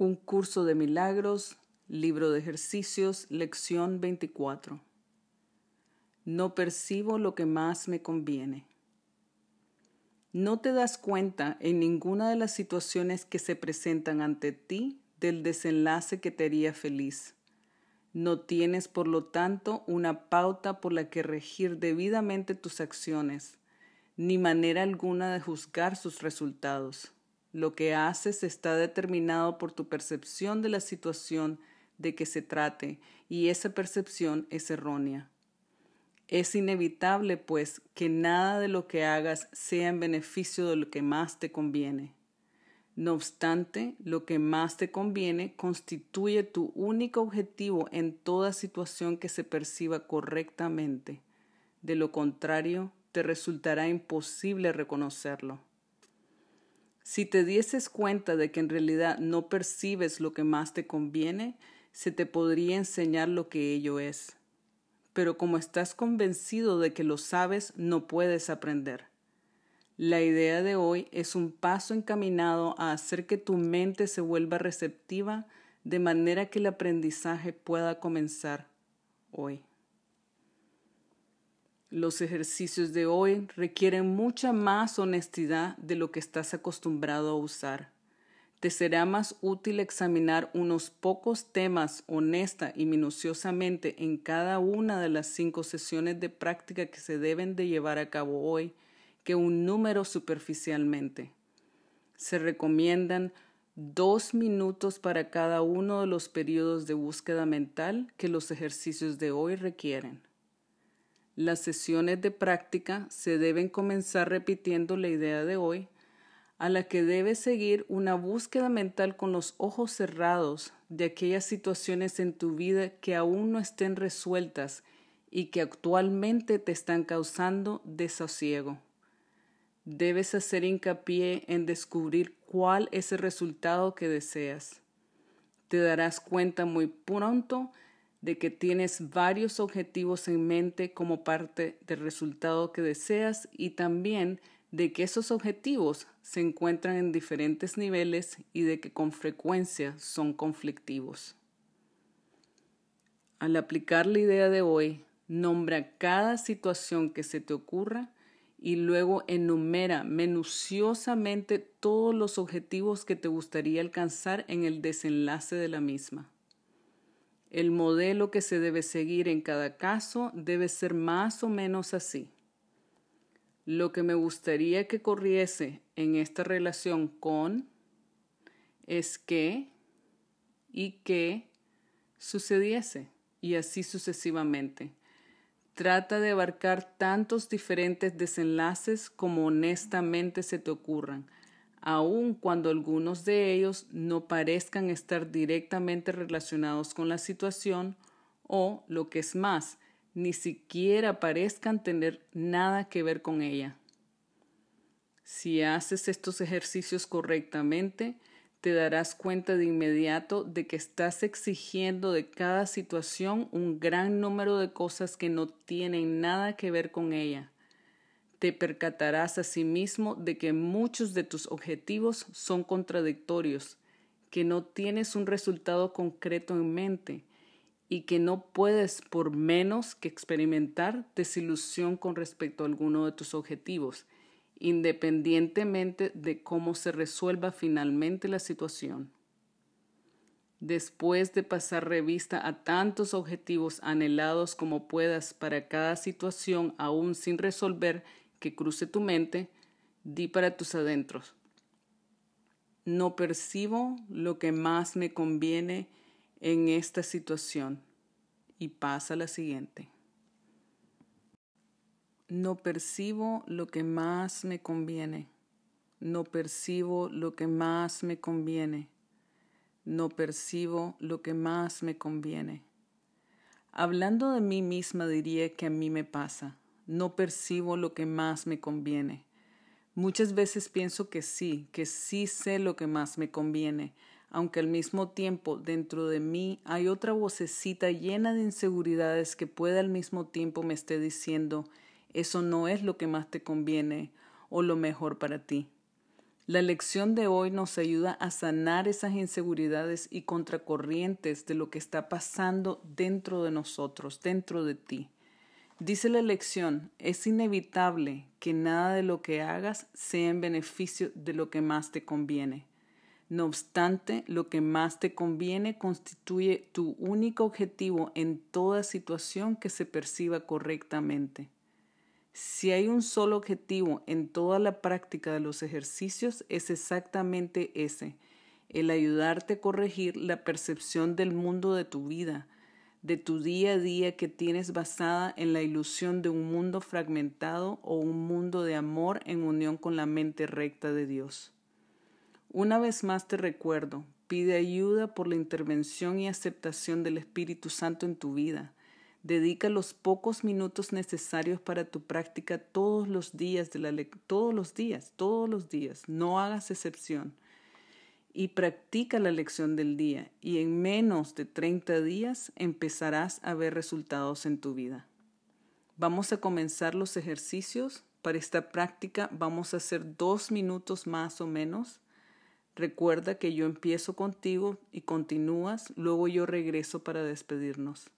Un curso de milagros, libro de ejercicios, lección 24. No percibo lo que más me conviene. No te das cuenta en ninguna de las situaciones que se presentan ante ti del desenlace que te haría feliz. No tienes, por lo tanto, una pauta por la que regir debidamente tus acciones, ni manera alguna de juzgar sus resultados. Lo que haces está determinado por tu percepción de la situación de que se trate y esa percepción es errónea. Es inevitable, pues, que nada de lo que hagas sea en beneficio de lo que más te conviene. No obstante, lo que más te conviene constituye tu único objetivo en toda situación que se perciba correctamente. De lo contrario, te resultará imposible reconocerlo. Si te dieses cuenta de que en realidad no percibes lo que más te conviene, se te podría enseñar lo que ello es. Pero como estás convencido de que lo sabes, no puedes aprender. La idea de hoy es un paso encaminado a hacer que tu mente se vuelva receptiva de manera que el aprendizaje pueda comenzar hoy. Los ejercicios de hoy requieren mucha más honestidad de lo que estás acostumbrado a usar. Te será más útil examinar unos pocos temas honesta y minuciosamente en cada una de las cinco sesiones de práctica que se deben de llevar a cabo hoy que un número superficialmente. Se recomiendan dos minutos para cada uno de los periodos de búsqueda mental que los ejercicios de hoy requieren. Las sesiones de práctica se deben comenzar repitiendo la idea de hoy, a la que debes seguir una búsqueda mental con los ojos cerrados de aquellas situaciones en tu vida que aún no estén resueltas y que actualmente te están causando desasosiego. Debes hacer hincapié en descubrir cuál es el resultado que deseas. Te darás cuenta muy pronto de que tienes varios objetivos en mente como parte del resultado que deseas y también de que esos objetivos se encuentran en diferentes niveles y de que con frecuencia son conflictivos. Al aplicar la idea de hoy, nombra cada situación que se te ocurra y luego enumera minuciosamente todos los objetivos que te gustaría alcanzar en el desenlace de la misma. El modelo que se debe seguir en cada caso debe ser más o menos así. Lo que me gustaría que corriese en esta relación con es que y que sucediese y así sucesivamente. Trata de abarcar tantos diferentes desenlaces como honestamente se te ocurran, aun cuando algunos de ellos no parezcan estar directamente relacionados con la situación o, lo que es más, ni siquiera parezcan tener nada que ver con ella. Si haces estos ejercicios correctamente, te darás cuenta de inmediato de que estás exigiendo de cada situación un gran número de cosas que no tienen nada que ver con ella. Te percatarás asimismo de que muchos de tus objetivos son contradictorios, que no tienes un resultado concreto en mente y que no puedes por menos que experimentar desilusión con respecto a alguno de tus objetivos independientemente de cómo se resuelva finalmente la situación. Después de pasar revista a tantos objetivos anhelados como puedas para cada situación aún sin resolver que cruce tu mente, di para tus adentros. No percibo lo que más me conviene en esta situación. Y pasa la siguiente no percibo lo que más me conviene. No percibo lo que más me conviene. No percibo lo que más me conviene. Hablando de mí misma diría que a mí me pasa. No percibo lo que más me conviene. Muchas veces pienso que sí, que sí sé lo que más me conviene, aunque al mismo tiempo dentro de mí hay otra vocecita llena de inseguridades que puede al mismo tiempo me esté diciendo eso no es lo que más te conviene o lo mejor para ti. La lección de hoy nos ayuda a sanar esas inseguridades y contracorrientes de lo que está pasando dentro de nosotros, dentro de ti. Dice la lección, es inevitable que nada de lo que hagas sea en beneficio de lo que más te conviene. No obstante, lo que más te conviene constituye tu único objetivo en toda situación que se perciba correctamente. Si hay un solo objetivo en toda la práctica de los ejercicios, es exactamente ese, el ayudarte a corregir la percepción del mundo de tu vida, de tu día a día que tienes basada en la ilusión de un mundo fragmentado o un mundo de amor en unión con la mente recta de Dios. Una vez más te recuerdo, pide ayuda por la intervención y aceptación del Espíritu Santo en tu vida Dedica los pocos minutos necesarios para tu práctica todos los días de la todos los días, todos los días, no hagas excepción. Y practica la lección del día y en menos de 30 días empezarás a ver resultados en tu vida. Vamos a comenzar los ejercicios. Para esta práctica vamos a hacer dos minutos más o menos. Recuerda que yo empiezo contigo y continúas, luego yo regreso para despedirnos.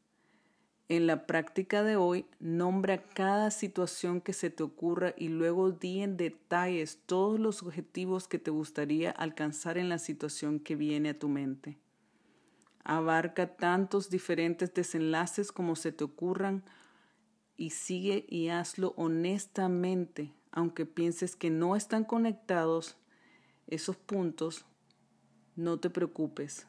En la práctica de hoy, nombra cada situación que se te ocurra y luego di en detalles todos los objetivos que te gustaría alcanzar en la situación que viene a tu mente. Abarca tantos diferentes desenlaces como se te ocurran y sigue y hazlo honestamente, aunque pienses que no están conectados esos puntos, no te preocupes,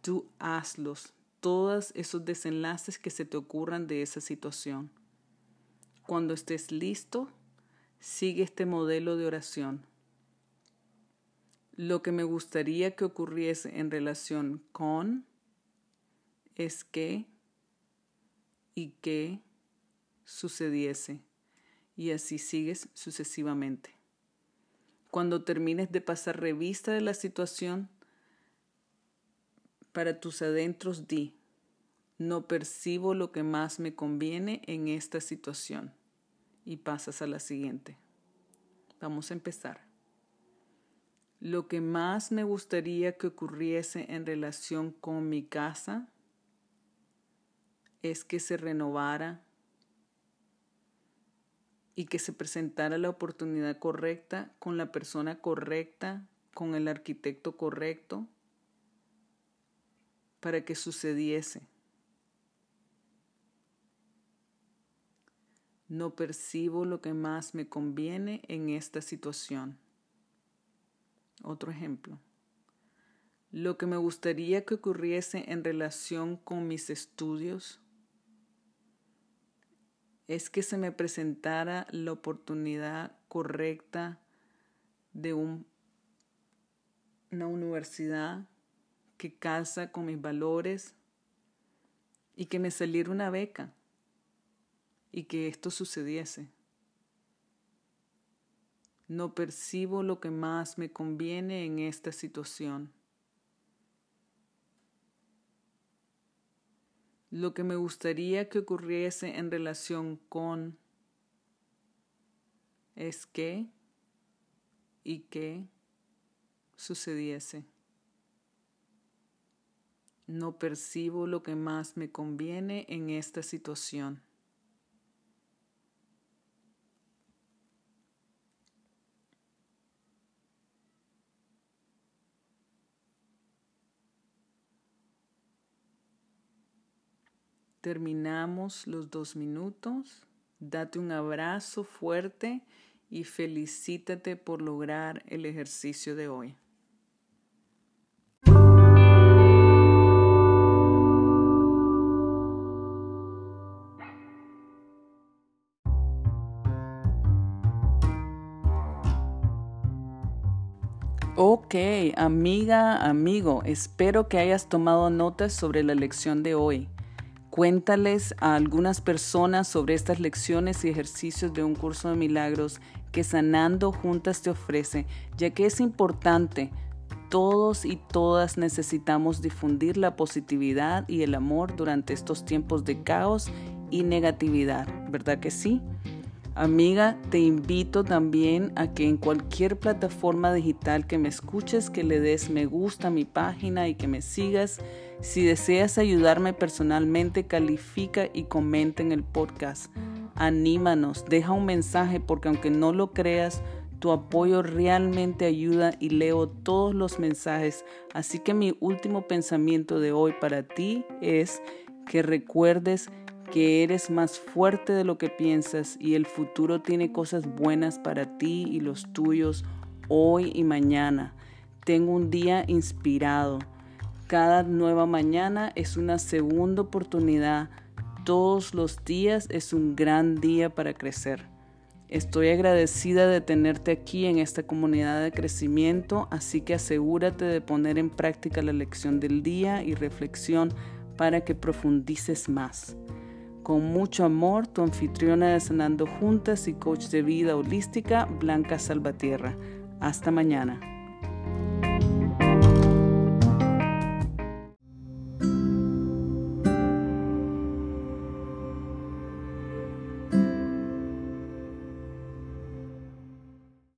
tú hazlos, todos esos desenlaces que se te ocurran de esa situación. Cuando estés listo, sigue este modelo de oración. Lo que me gustaría que ocurriese en relación con es que y que sucediese. Y así sigues sucesivamente. Cuando termines de pasar revista de la situación, para tus adentros di, no percibo lo que más me conviene en esta situación. Y pasas a la siguiente. Vamos a empezar. Lo que más me gustaría que ocurriese en relación con mi casa es que se renovara y que se presentara la oportunidad correcta con la persona correcta, con el arquitecto correcto, para que sucediese. No percibo lo que más me conviene en esta situación. Otro ejemplo. Lo que me gustaría que ocurriese en relación con mis estudios es que se me presentara la oportunidad correcta de una universidad que calza con mis valores y que me saliera una beca y que esto sucediese. No percibo lo que más me conviene en esta situación. lo que me gustaría que ocurriese en relación con es que y que sucediese. No percibo lo que más me conviene en esta situación. terminamos los dos minutos. Date un abrazo fuerte y felicítate por lograr el ejercicio de hoy. Ok, amiga, amigo, espero que hayas tomado notas sobre la lección de hoy. Cuéntales a algunas personas sobre estas lecciones y ejercicios de un curso de milagros que Sanando Juntas te ofrece, ya que es importante. Todos y todas necesitamos difundir la positividad y el amor durante estos tiempos de caos y negatividad, ¿verdad que sí? Amiga, te invito también a que en cualquier plataforma digital que me escuches, que le des me gusta a mi página y que me sigas. Si deseas ayudarme personalmente, califica y comenta en el podcast. Anímanos, deja un mensaje porque aunque no lo creas, tu apoyo realmente ayuda y leo todos los mensajes. Así que mi último pensamiento de hoy para ti es que recuerdes que eres más fuerte de lo que piensas y el futuro tiene cosas buenas para ti y los tuyos hoy y mañana. Tengo un día inspirado. Cada nueva mañana es una segunda oportunidad. Todos los días es un gran día para crecer. Estoy agradecida de tenerte aquí en esta comunidad de crecimiento, así que asegúrate de poner en práctica la lección del día y reflexión para que profundices más. Con mucho amor, tu anfitriona de Sanando Juntas y coach de vida holística, Blanca Salvatierra. Hasta mañana.